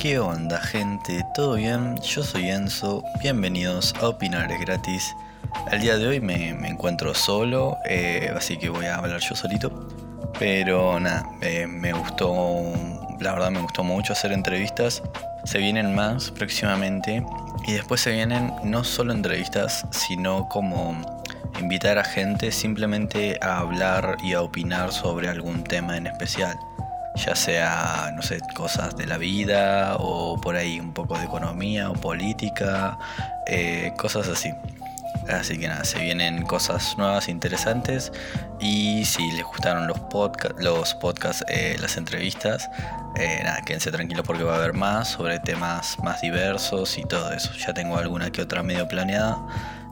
¿Qué onda gente? ¿Todo bien? Yo soy Enzo, bienvenidos a Opinar es gratis. El día de hoy me, encuentro solo, eh, así que voy a hablar yo solito. Pero nada, eh, me gustó, la verdad me gustó mucho hacer entrevistas. Se vienen más próximamente y después se vienen no solo entrevistas, sino como invitar a gente simplemente a hablar y a opinar sobre algún tema en especial ya sea, no sé, cosas de la vida o por ahí un poco de economía o política, eh, cosas así. Así que nada, se vienen cosas nuevas, interesantes. Y si les gustaron los, podcasts, los podcasts, eh, las entrevistas, eh, nada, quédense tranquilos porque va a haber más sobre temas más diversos y todo eso. Ya tengo alguna que otra medio planeada.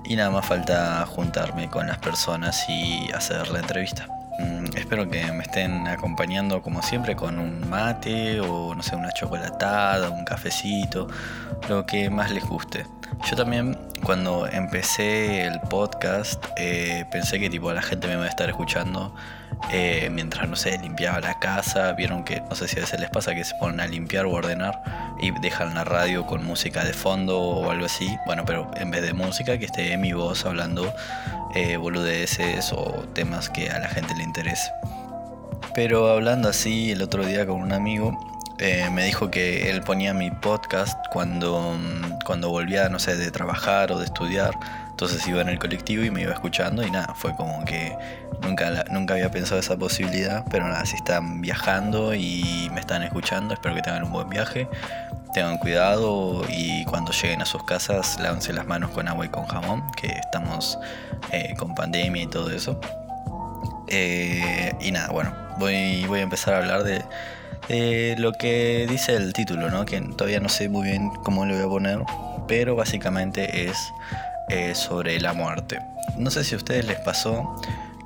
Y nada más falta juntarme con las personas y hacer la entrevista. Mm, espero que me estén acompañando como siempre con un mate o no sé, una chocolatada, un cafecito, lo que más les guste. Yo también cuando empecé el podcast eh, pensé que tipo la gente me iba a estar escuchando eh, mientras no sé, limpiaba la casa. Vieron que no sé si a veces les pasa que se ponen a limpiar o ordenar y dejan la radio con música de fondo o algo así. Bueno, pero en vez de música que esté mi voz hablando eh, boludeces o temas que a la gente le interese. Pero hablando así el otro día con un amigo, eh, me dijo que él ponía mi podcast cuando, cuando volvía, no sé, de trabajar o de estudiar. Entonces iba en el colectivo y me iba escuchando y nada, fue como que nunca, nunca había pensado esa posibilidad, pero nada, si están viajando y me están escuchando, espero que tengan un buen viaje, tengan cuidado y cuando lleguen a sus casas lávense las manos con agua y con jamón, que estamos eh, con pandemia y todo eso. Eh, y nada, bueno, voy, voy a empezar a hablar de, lo que dice el título, ¿no? que todavía no sé muy bien cómo lo voy a poner, pero básicamente es eh, sobre la muerte. No sé si a ustedes les pasó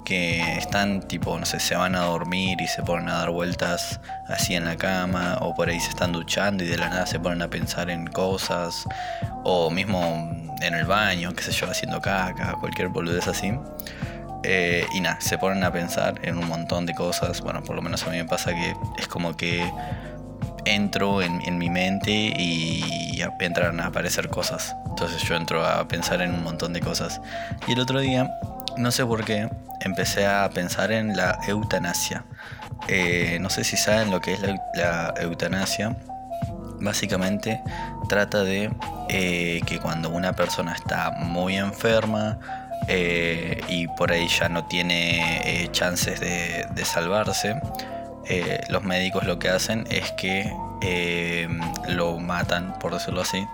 que están tipo, no sé, se van a dormir y se ponen a dar vueltas así en la cama, o por ahí se están duchando y de la nada se ponen a pensar en cosas, o mismo en el baño, qué sé yo, haciendo caca, cualquier boludez así. Eh, y nada, se ponen a pensar en un montón de cosas. Bueno, por lo menos a mí me pasa que es como que entro en, mi mente y entran a aparecer cosas. Entonces yo entro a pensar en un montón de cosas. Y el otro día, no sé por qué, empecé a pensar en la eutanasia. Eh, no sé si saben lo que es la, eutanasia. Básicamente trata de eh, que cuando una persona está muy enferma, eh, y por ahí ya no tiene chances de, de salvarse, los médicos lo que hacen es que lo matan, por decirlo así,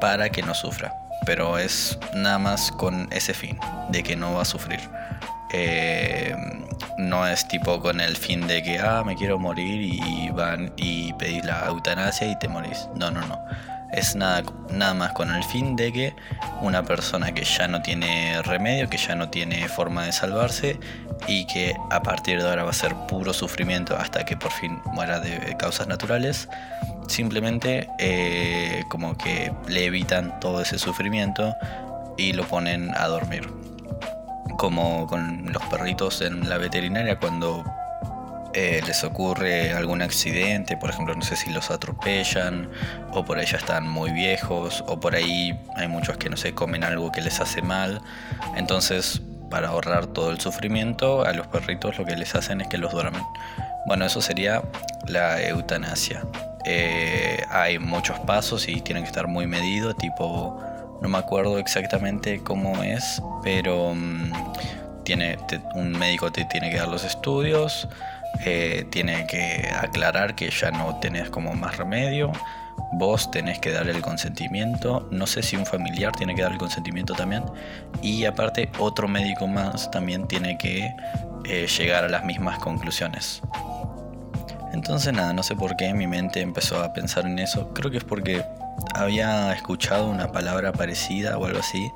para que no sufra. Pero es nada más con ese fin, de que no va a sufrir. Eh, no es tipo con el fin de que, ah, me quiero morir y van y pedís la eutanasia y te morís. No, no, no. Es nada, nada más con el fin de que una persona que ya no tiene remedio, que ya no tiene forma de salvarse y que a partir de ahora va a ser puro sufrimiento hasta que por fin muera de causas naturales, simplemente eh, como que le evitan todo ese sufrimiento y lo ponen a dormir. Como con los perritos en la veterinaria cuando eh, les ocurre algún accidente, por ejemplo, no sé si los atropellan o por ahí ya están muy viejos o por ahí hay muchos que no sé, comen algo que les hace mal. Entonces, para ahorrar todo el sufrimiento, a los perritos lo que les hacen es que los duermen. Bueno, eso sería la eutanasia. Eh, hay muchos pasos y tienen que estar muy medidos, tipo no me acuerdo exactamente cómo es, pero mm, tiene, un médico te tiene que dar los estudios, eh, tiene que aclarar que ya no tenés como más remedio, vos tenés que dar el consentimiento, no sé si un familiar tiene que dar el consentimiento también, y aparte otro médico más también tiene que eh, llegar a las mismas conclusiones. Entonces nada, no sé por qué mi mente empezó a pensar en eso, creo que es porque había escuchado una palabra parecida o algo así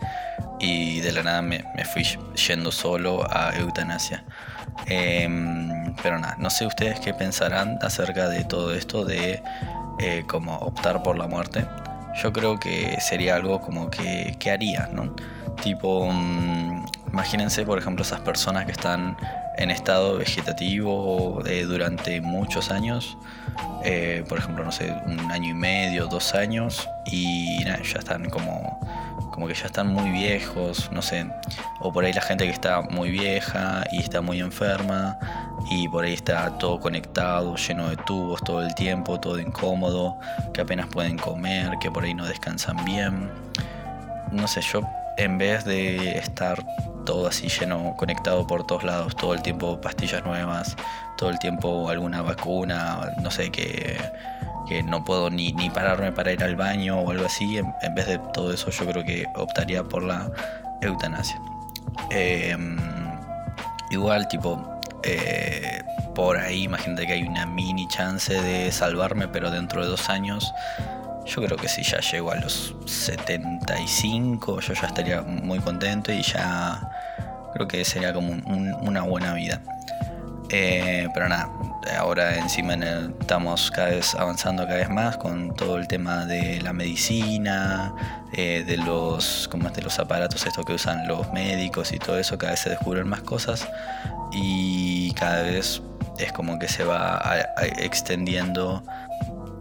y de la nada me, fui yendo solo a eutanasia. Em, pero nada, no sé ustedes qué pensarán acerca de todo esto de eh, como optar por la muerte. Yo creo que sería algo como que, que haría, ¿no? Tipo, mm, imagínense por ejemplo esas personas que están en estado vegetativo eh, durante muchos años. Eh, por ejemplo, no sé, un año y medio, dos años. Y ya están como, como que ya están muy viejos, no sé. O por ahí la gente que está muy vieja y está muy enferma. Y por ahí está todo conectado, lleno de tubos todo el tiempo, todo incómodo. Que apenas pueden comer, que por ahí no descansan bien. No sé, yo en vez de estar todo así lleno, conectado por todos lados, todo el tiempo pastillas nuevas, todo el tiempo alguna vacuna, no sé, que, que no puedo ni, pararme para ir al baño o algo así, en, vez de todo eso yo creo que optaría por la eutanasia. Em, igual, tipo, eh, por ahí imagínate que hay una mini chance de salvarme, pero dentro de dos años yo creo que si ya llego a los 75, yo ya estaría muy contento y ya creo que sería como una buena vida. Eh, pero nada, ahora encima estamos cada vez avanzando cada vez más con todo el tema de la medicina, eh, de los como de los aparatos estos que usan los médicos y todo eso, cada vez se descubren más cosas y cada vez es como que se va extendiendo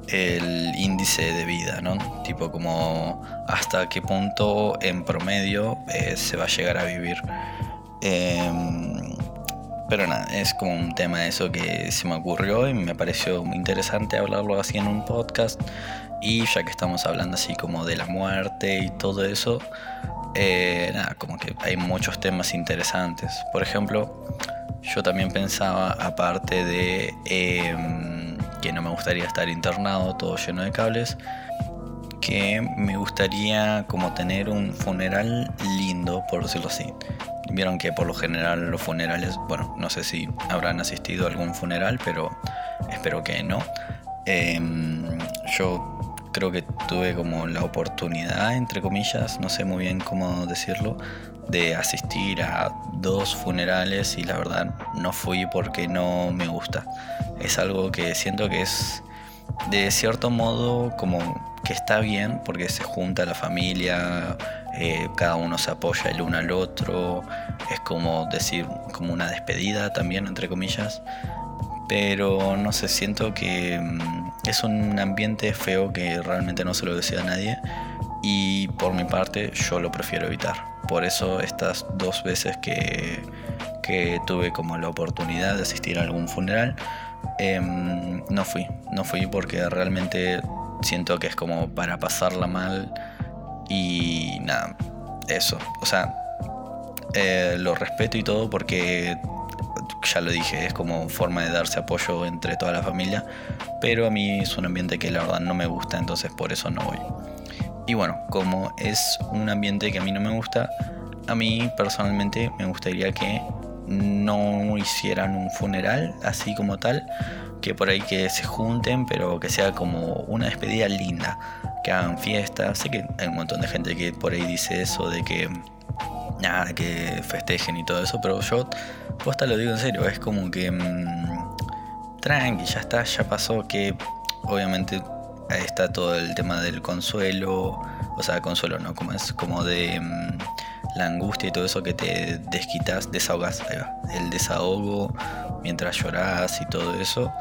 el índice de vida, ¿no? Tipo como hasta qué punto en promedio eh, se va a llegar a vivir. Em, pero nada, es como un tema eso que se me ocurrió y me pareció muy interesante hablarlo así en un podcast. Y ya que estamos hablando así como de la muerte y todo eso, eh, nada, como que hay muchos temas interesantes. Por ejemplo, yo también pensaba, aparte de... Que no me gustaría estar internado todo lleno de cables, que me gustaría como tener un funeral lindo, por decirlo así. Vieron que por lo general los funerales, bueno, no sé si habrán asistido a algún funeral, pero espero que no. Em, yo creo que tuve como la oportunidad, entre comillas, no sé muy bien cómo decirlo, de asistir a dos funerales y la verdad no fui porque no me gusta es algo que siento que es de cierto modo como que está bien porque se junta la familia, eh, cada uno se apoya el uno al otro, es como decir, como una despedida también, entre comillas, pero no sé, siento que mm, es un ambiente feo que realmente no se lo desea nadie y por mi parte yo lo prefiero evitar. Por eso estas dos veces que, que tuve como la oportunidad de asistir a algún funeral, Em, no fui, no fui porque realmente siento que es como para pasarla mal y nada, eso. O sea, eh, lo respeto y todo porque ya lo dije, es como forma de darse apoyo entre toda la familia, pero a mí es un ambiente que la verdad no me gusta, entonces por eso no voy. Y bueno, como es un ambiente que a mí no me gusta, a mí personalmente me gustaría que no hicieran un funeral así como tal, que por ahí que se junten, pero que sea como una despedida linda, que hagan fiesta. Sé que hay un montón de gente que por ahí dice eso de que nada, que festejen y todo eso, pero yo posta lo digo en serio, es como que mmm, tranqui, ya está, ya pasó, que obviamente está todo el tema del consuelo, o sea, consuelo no, como es como de mm, la angustia y todo eso que te desquitas, desahogas, ahí el desahogo mientras lloras y todo eso.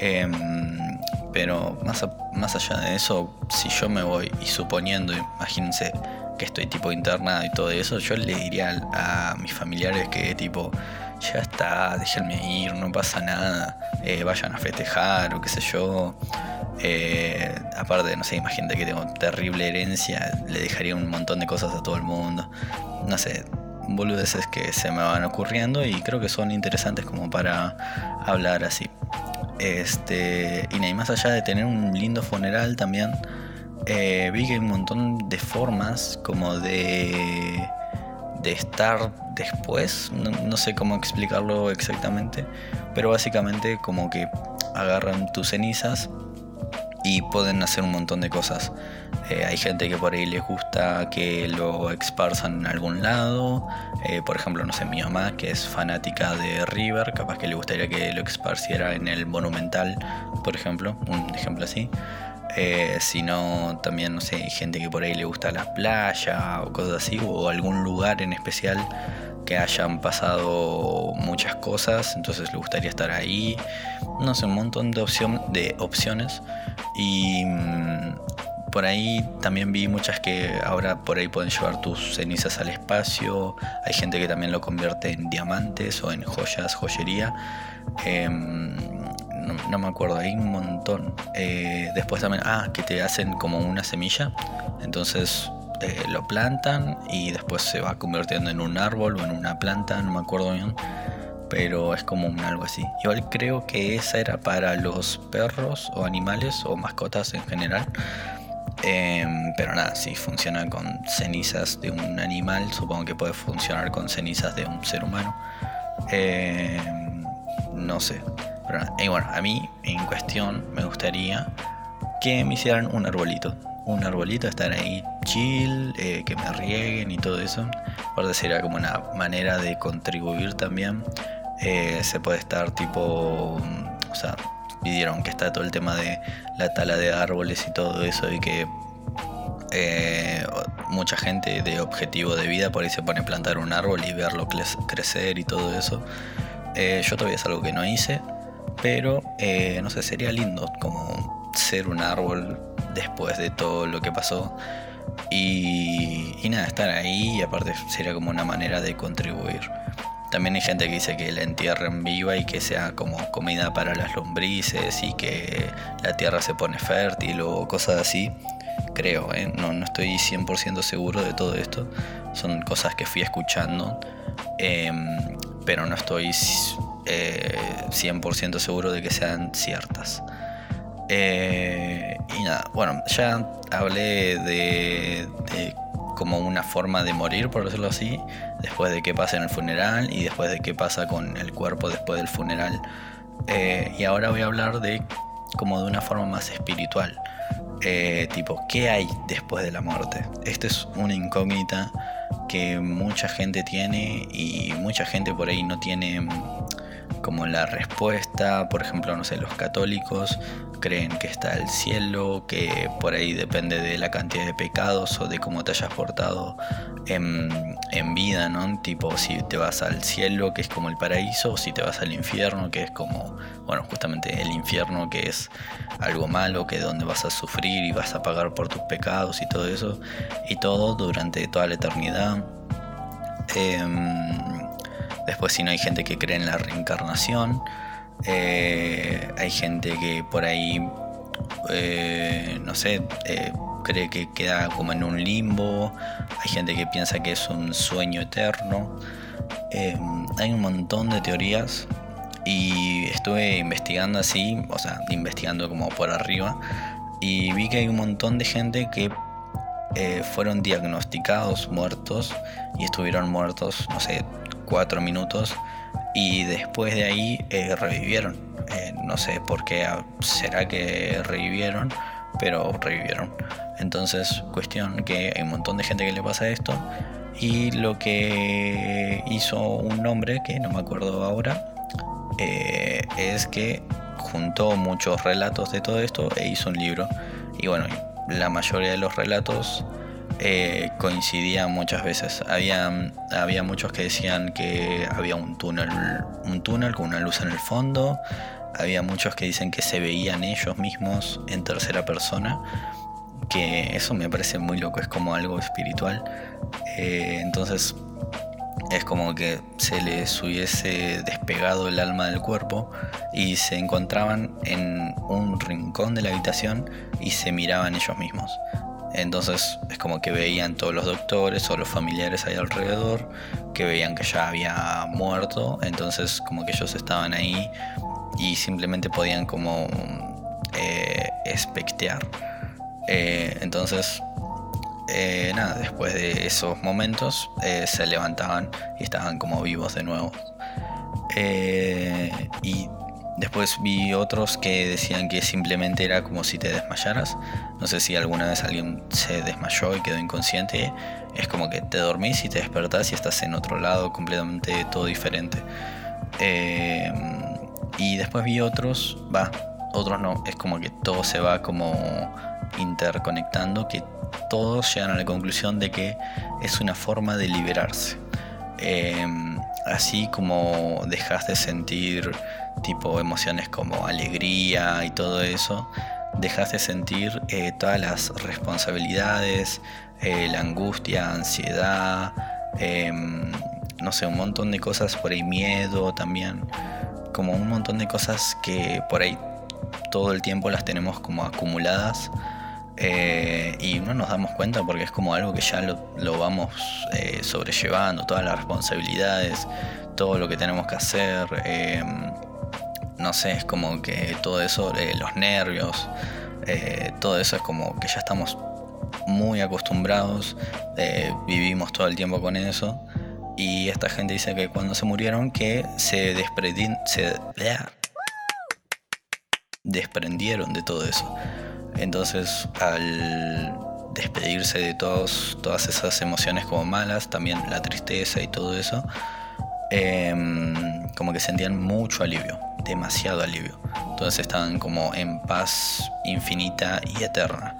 Em, pero más, más allá de eso, si yo me voy y suponiendo, imagínense que estoy tipo internado y todo eso, yo le diría a, mis familiares que tipo, ya está, déjenme ir, no pasa nada, eh, vayan a festejar o qué sé yo. Eh, aparte, no sé, imagínate que tengo terrible herencia, le dejaría un montón de cosas a todo el mundo. No sé, boludeces que se me van ocurriendo y creo que son interesantes como para hablar así. Este, y más allá de tener un lindo funeral también, eh, vi que hay un montón de formas como de, de estar después, no sé cómo explicarlo exactamente, pero básicamente como que agarran tus cenizas y pueden hacer un montón de cosas. Eh, hay gente que por ahí les gusta que lo exparzan en algún lado. Eh, por ejemplo, no sé, mi mamá, que es fanática de River, capaz que le gustaría que lo esparciera en el Monumental, por ejemplo, un ejemplo así. Eh, si no, también, no sé, gente que por ahí le gusta la playa o cosas así, o algún lugar en especial que hayan pasado muchas cosas, entonces le gustaría estar ahí. No sé, un montón de, opción, de opciones. Y mm, por ahí también vi muchas que ahora por ahí pueden llevar tus cenizas al espacio. Hay gente que también lo convierte en diamantes o en joyas, joyería. Em, no, me acuerdo, hay un montón. Eh, después también, ah, que te hacen como una semilla. Entonces lo plantan y después se va convirtiendo en un árbol o en una planta, no me acuerdo bien. Pero es como algo así. Igual creo que esa era para los perros o animales o mascotas en general. Em, pero nada, si funciona con cenizas de un animal, supongo que puede funcionar con cenizas de un ser humano. Em, no sé. Pero y bueno, a mí en cuestión me gustaría que me hicieran un arbolito. Un arbolito, estar ahí chill, eh, que me rieguen y todo eso. Aparte sería como una manera de contribuir también. Eh, se puede estar tipo, o sea, pidieron que está todo el tema de la tala de árboles y todo eso y que eh, mucha gente de objetivo de vida por ahí se pone a plantar un árbol y verlo crecer y todo eso. Yo todavía es algo que no hice, pero no sé, sería lindo como ser un árbol después de todo lo que pasó. Y, y nada, estar ahí y aparte sería como una manera de contribuir. También hay gente que dice que la entierren viva y que sea como comida para las lombrices y que la tierra se pone fértil o cosas así. Creo, ¿eh? no, no estoy 100% seguro de todo esto. Son cosas que fui escuchando, em, pero no estoy 100% eh, seguro de que sean ciertas. Eh, y nada, bueno, ya hablé de, de como una forma de morir, por decirlo así, después de qué pasa en el funeral y después de qué pasa con el cuerpo después del funeral. Eh, y ahora voy a hablar de como de una forma más espiritual. Eh, tipo, ¿qué hay después de la muerte? Esta es una incógnita que mucha gente tiene y mucha gente por ahí no tiene como la respuesta, por ejemplo, no sé, los católicos creen que está el cielo, que por ahí depende de la cantidad de pecados o de cómo te hayas portado en, vida, ¿no? Tipo, si te vas al cielo, que es como el paraíso, o si te vas al infierno, que es como, bueno, justamente el infierno, que es algo malo, que es donde vas a sufrir y vas a pagar por tus pecados y todo eso, y todo durante toda la eternidad. Em, Después si no hay gente que cree en la reencarnación. Eh, hay gente que por ahí, eh, no sé, eh, cree que queda como en un limbo. Hay gente que piensa que es un sueño eterno. hay un montón de teorías y estuve investigando así, o sea, investigando como por arriba. Y vi que hay un montón de gente que fueron diagnosticados muertos y estuvieron muertos, no sé, cuatro minutos y después de ahí eh, revivieron. Eh, no sé por qué será que revivieron, pero revivieron. Entonces, cuestión que hay un montón de gente que le pasa esto. Y lo que hizo un hombre, que no me acuerdo ahora, eh, es que juntó muchos relatos de todo esto e hizo un libro. Y bueno, la mayoría de los relatos eh, coincidían muchas veces. Había, había muchos que decían que había un túnel, un túnel con una luz en el fondo. Había muchos que dicen que se veían ellos mismos en tercera persona. Que eso me parece muy loco, es como algo espiritual. Eh, entonces es como que se les hubiese despegado el alma del cuerpo y se encontraban en un rincón de la habitación y se miraban ellos mismos. Entonces es como que veían todos los doctores o los familiares ahí alrededor, que veían que ya había muerto, entonces como que ellos estaban ahí y simplemente podían como eh, espectear. Eh, entonces, eh, nada, después de esos momentos se levantaban y estaban como vivos de nuevo. y Después vi otros que decían que simplemente era como si te desmayaras. No sé si alguna vez alguien se desmayó y quedó inconsciente. Es como que te dormís y te despertás y estás en otro lado, completamente todo diferente. Eh, y después vi otros, va, otros no. Es como que todo se va como interconectando, que todos llegan a la conclusión de que es una forma de liberarse. em, así como dejas de sentir tipo emociones como alegría y todo eso, dejas de sentir eh, todas las responsabilidades, eh, la angustia, ansiedad, em, no sé, un montón de cosas por ahí, miedo también, como un montón de cosas que por ahí todo el tiempo las tenemos como acumuladas eh, y no nos damos cuenta porque es como algo que ya lo, vamos eh, sobrellevando, todas las responsabilidades, todo lo que tenemos que hacer. Eh, no sé, es como que todo eso, los nervios, todo eso es como que ya estamos muy acostumbrados, vivimos todo el tiempo con eso. Y esta gente dice que cuando se murieron que se, se desprendieron de todo eso. Entonces, al despedirse de todos, todas esas emociones como malas, también la tristeza y todo eso, em, como que sentían mucho alivio, demasiado alivio. Entonces estaban como en paz infinita y eterna.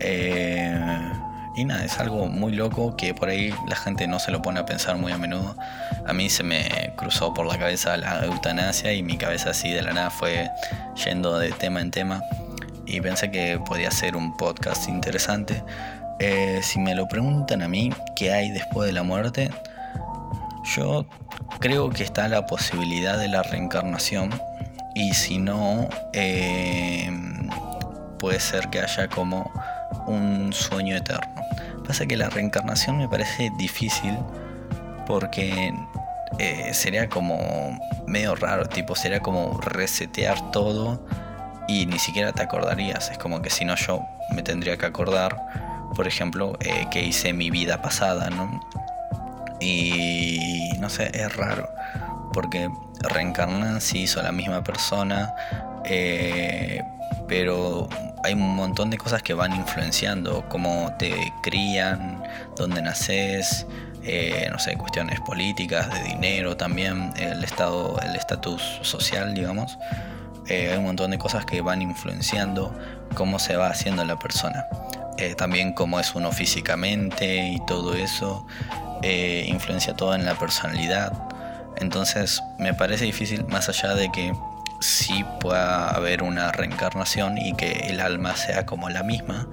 Eh, y nada, es algo muy loco que por ahí la gente no se lo pone a pensar muy a menudo. A mí se me cruzó por la cabeza la eutanasia y mi cabeza así de la nada fue yendo de tema en tema y pensé que podía ser un podcast interesante. Eh, si me lo preguntan a mí, ¿qué hay después de la muerte? Yo creo que está la posibilidad de la reencarnación y si no, eh, puede ser que haya como un sueño eterno. Pasa que la reencarnación me parece difícil porque eh, sería como medio raro, tipo, sería como resetear todo y ni siquiera te acordarías. Es como que si no yo me tendría que acordar, por ejemplo, eh, que hice mi vida pasada, ¿no? Y no sé, es raro, porque reencarnan si hizo la misma persona, eh, pero hay un montón de cosas que van influenciando, cómo te crían, dónde naces, eh, no sé, cuestiones políticas, de dinero también, el estado, el estatus social, digamos. Eh, hay un montón de cosas que van influenciando cómo se va haciendo la persona. Eh, también cómo es uno físicamente y todo eso eh, influencia todo en la personalidad. Entonces me parece difícil, más allá de que sí pueda haber una reencarnación y que el alma sea como la misma,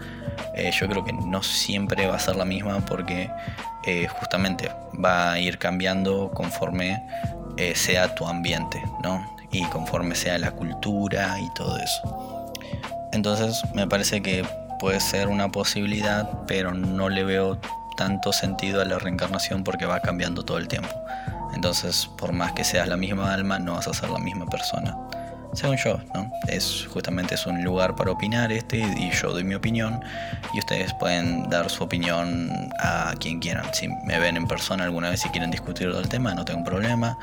yo creo que no siempre va a ser la misma porque justamente va a ir cambiando conforme sea tu ambiente, ¿no? Y conforme sea la cultura y todo eso. Entonces me parece que puede ser una posibilidad, pero no le veo tanto sentido a la reencarnación porque va cambiando todo el tiempo. Entonces, por más que seas la misma alma, no vas a ser la misma persona. Según yo, ¿no? Es justamente es un lugar para opinar este y yo doy mi opinión y ustedes pueden dar su opinión a quien quieran. Si me ven en persona alguna vez y quieren discutir del tema, no tengo problema.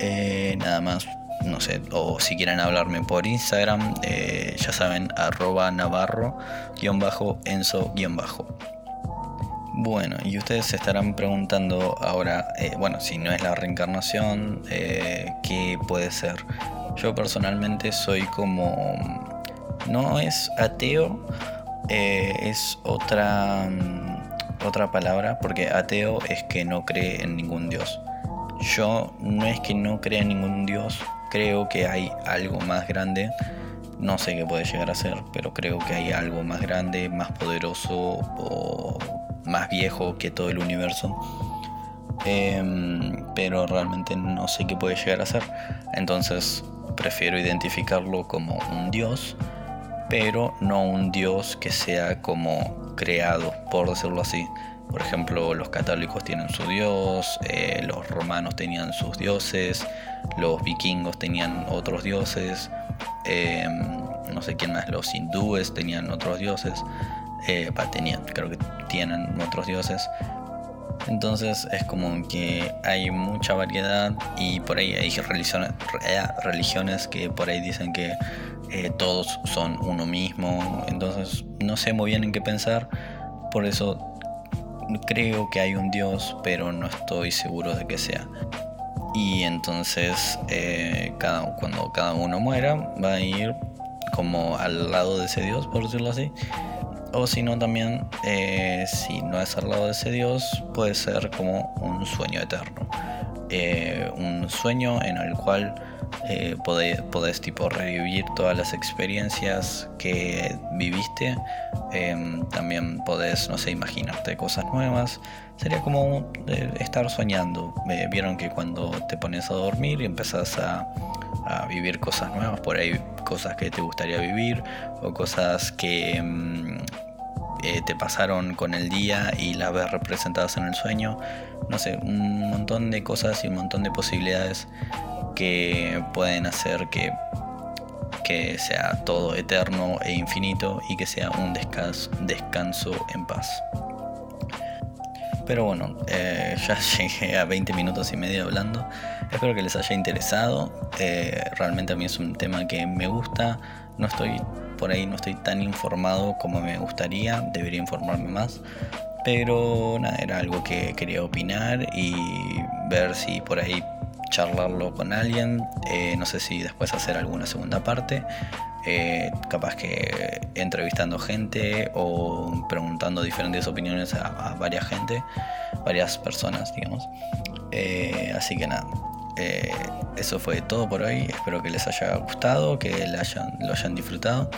Eh, nada más no sé, o si quieren hablarme por Instagram, eh, ya saben, arroba navarro-enzo-bajo. Bueno, y ustedes se estarán preguntando ahora, eh, bueno, si no es la reencarnación, eh, ¿qué puede ser? Yo personalmente soy como, no es ateo, es otra, otra palabra, porque ateo es que no cree en ningún dios. Yo no es que no crea en ningún dios, creo que hay algo más grande. No sé qué puede llegar a ser, pero creo que hay algo más grande, más poderoso o más viejo que todo el universo. Em, pero realmente no sé qué puede llegar a ser. Entonces prefiero identificarlo como un dios, pero no un dios que sea como creado, por decirlo así. Por ejemplo, los católicos tienen su dios, eh, los romanos tenían sus dioses, los vikingos tenían otros dioses, em, no sé quién más, los hindúes tenían otros dioses, eh, tenían, creo que tienen otros dioses. Entonces es como que hay mucha variedad y por ahí hay religiones, religiones que por ahí dicen que eh, todos son uno mismo. Entonces no sé muy bien en qué pensar. Por eso creo que hay un Dios, pero no estoy seguro de que sea. Y entonces eh, cada, cuando cada uno muera va a ir como al lado de ese Dios, por decirlo así. O si no, también, eh, si no es al lado de ese Dios, puede ser como un sueño eterno. Eh, un sueño en el cual eh, podés, tipo revivir todas las experiencias que viviste. Em, también podés, no sé, imaginarte cosas nuevas. Sería como estar soñando. Vieron que cuando te pones a dormir y empezás a, a, vivir cosas nuevas, por ahí cosas que te gustaría vivir o cosas que em, eh, te pasaron con el día y las ves representadas en el sueño. No sé, un montón de cosas y un montón de posibilidades que pueden hacer que, que sea todo eterno e infinito y que sea un descanso, descanso en paz. Pero bueno, eh, ya llegué a 20 minutos y medio hablando. Espero que les haya interesado. Eh, realmente a mí es un tema que me gusta. No estoy por ahí no estoy tan informado como me gustaría, debería informarme más. Pero nada, era algo que quería opinar y ver si por ahí charlarlo con alguien. Eh, no sé si después hacer alguna segunda parte. Eh, capaz que entrevistando gente o preguntando diferentes opiniones a, varias gente, varias personas, digamos. Eh, así que nada, eso fue todo por hoy. Espero que les haya gustado, que lo hayan disfrutado.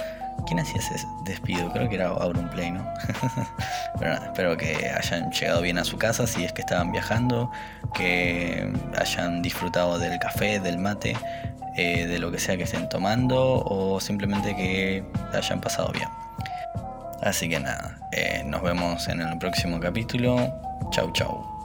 ¿Quién hacía ese despido? Creo que era Auronplay, ¿no? Pero nada, espero que hayan llegado bien a su casa si es que estaban viajando, que hayan disfrutado del café, del mate, eh, de lo que sea que estén tomando o simplemente que hayan pasado bien. Así que nada, eh, nos vemos en el próximo capítulo. Chau, chau.